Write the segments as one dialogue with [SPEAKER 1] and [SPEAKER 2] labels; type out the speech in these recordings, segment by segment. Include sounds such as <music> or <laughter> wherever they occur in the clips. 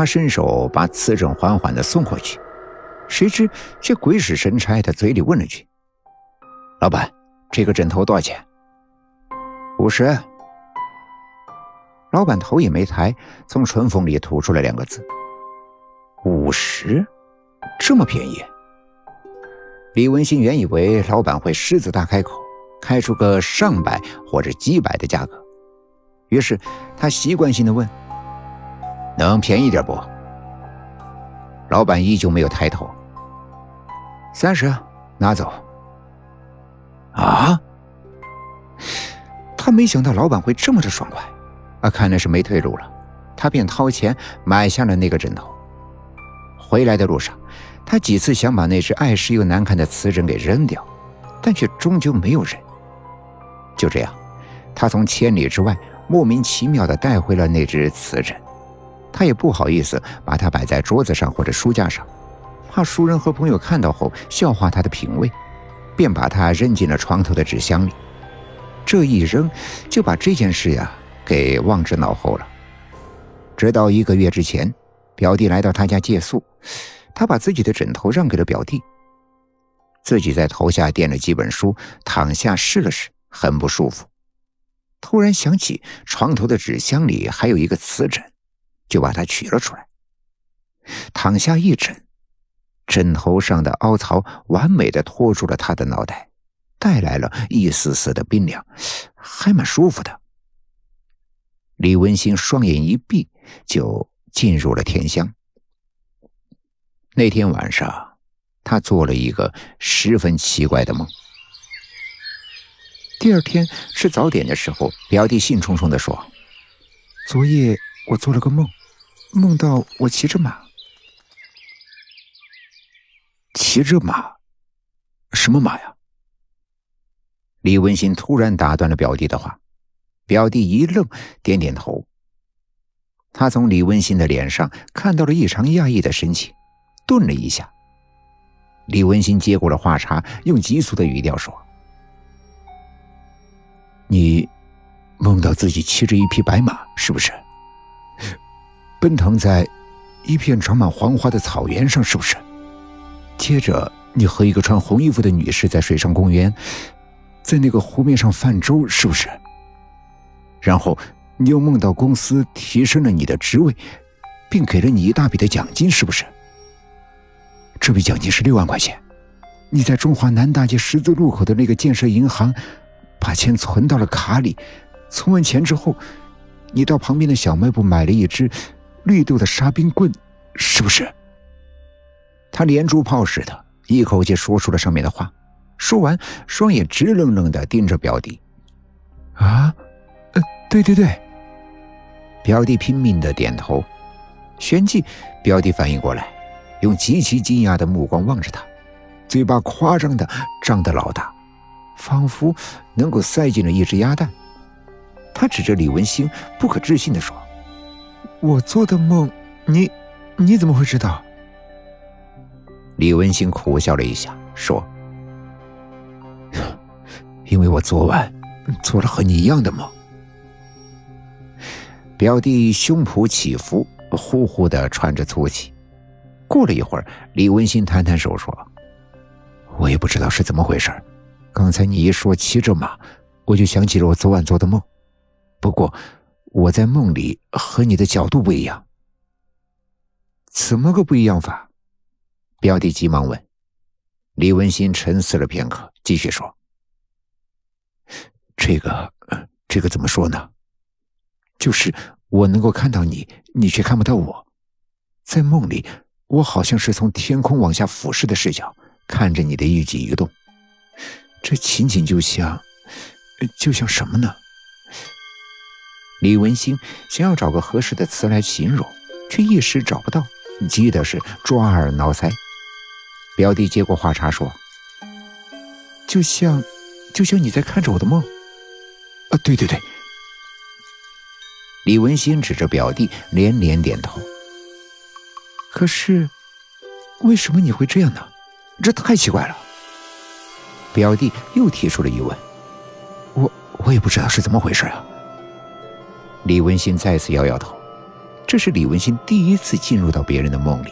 [SPEAKER 1] 他伸手把瓷枕缓缓地送过去，谁知却鬼使神差的嘴里问了句：“老板，这个枕头多少钱？”“
[SPEAKER 2] 五十。”
[SPEAKER 1] 老板头也没抬，从唇缝里吐出了两个字：“五十，这么便宜。”李文新原以为老板会狮子大开口，开出个上百或者几百的价格，于是他习惯性的问：“能便宜点不？”老板依旧没有抬头。三十，拿走。啊！他没想到老板会这么的爽快。啊，看来是没退路了，他便掏钱买下了那个枕头。回来的路上，他几次想把那只碍事又难看的瓷枕给扔掉，但却终究没有扔。就这样，他从千里之外莫名其妙的带回了那只瓷枕。他也不好意思把它摆在桌子上或者书架上，怕熟人和朋友看到后笑话他的品味，便把它扔进了床头的纸箱里。这一扔，就把这件事呀。给忘之脑后了。直到一个月之前，表弟来到他家借宿，他把自己的枕头让给了表弟，自己在头下垫了几本书，躺下试了试，很不舒服。突然想起床头的纸箱里还有一个瓷枕，就把它取了出来。躺下一枕，枕头上的凹槽完美的托住了他的脑袋，带来了一丝丝的冰凉，还蛮舒服的。李文新双眼一闭，就进入了甜香。那天晚上，他做了一个十分奇怪的梦。第二天吃早点的时候，表弟兴冲冲地说：“昨夜我做了个梦，梦到我骑着马。
[SPEAKER 2] 骑着马？什么马呀？”
[SPEAKER 1] 李文新突然打断了表弟的话。表弟一愣，点点头。他从李文新的脸上看到了异常讶异的神情，顿了一下。李文新接过了话茬，用急促的语调说：“
[SPEAKER 2] 你梦到自己骑着一匹白马，是不是？奔腾在一片长满黄花的草原上，是不是？接着，你和一个穿红衣服的女士在水上公园，在那个湖面上泛舟，是不是？”然后你又梦到公司提升了你的职位，并给了你一大笔的奖金，是不是？这笔奖金是六万块钱。你在中华南大街十字路口的那个建设银行，把钱存到了卡里。存完钱之后，你到旁边的小卖部买了一支绿豆的沙冰棍，是不是？
[SPEAKER 1] 他连珠炮似的，一口气说出了上面的话。说完，双眼直愣愣的盯着表弟。
[SPEAKER 2] 啊！对对对，
[SPEAKER 1] 表弟拼命的点头。旋即，表弟反应过来，用极其惊讶的目光望着他，嘴巴夸张的张得老大，仿佛能够塞进了一只鸭蛋。他指着李文星，不可置信的说：“
[SPEAKER 2] 我做的梦，你你怎么会知道？”
[SPEAKER 1] 李文星苦笑了一下，说：“ <laughs>
[SPEAKER 2] 因为我昨晚做了和你一样的梦。”
[SPEAKER 1] 表弟胸脯起伏，呼呼的喘着粗气。过了一会儿，李文新摊摊手说：“
[SPEAKER 2] 我也不知道是怎么回事刚才你一说骑着马，我就想起了我昨晚做的梦。不过，我在梦里和你的角度不一样。
[SPEAKER 1] 怎么个不一样法？”表弟急忙问。李文新沉思了片刻，继续说：“
[SPEAKER 2] 这个，这个怎么说呢？”就是我能够看到你，你却看不到我。在梦里，我好像是从天空往下俯视的视角，看着你的一举一动。这情景就像，就像什么呢？
[SPEAKER 1] 李文星想要找个合适的词来形容，却一时找不到，急的是抓耳挠腮。表弟接过话茬说：“
[SPEAKER 2] 就像，就像你在看着我的梦。”啊，对对对。
[SPEAKER 1] 李文新指着表弟，连连点头。
[SPEAKER 2] 可是，为什么你会这样呢？这太奇怪了。
[SPEAKER 1] 表弟又提出了疑问。
[SPEAKER 2] 我我也不知道是怎么回事啊。
[SPEAKER 1] 李文新再次摇摇头。这是李文新第一次进入到别人的梦里。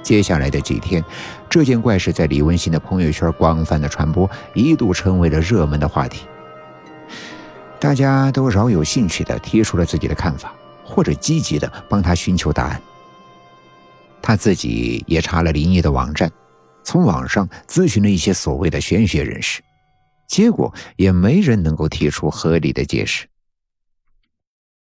[SPEAKER 1] 接下来的几天，这件怪事在李文新的朋友圈广泛的传播，一度成为了热门的话题。大家都饶有兴趣的提出了自己的看法，或者积极的帮他寻求答案。他自己也查了灵异的网站，从网上咨询了一些所谓的玄学人士，结果也没人能够提出合理的解释。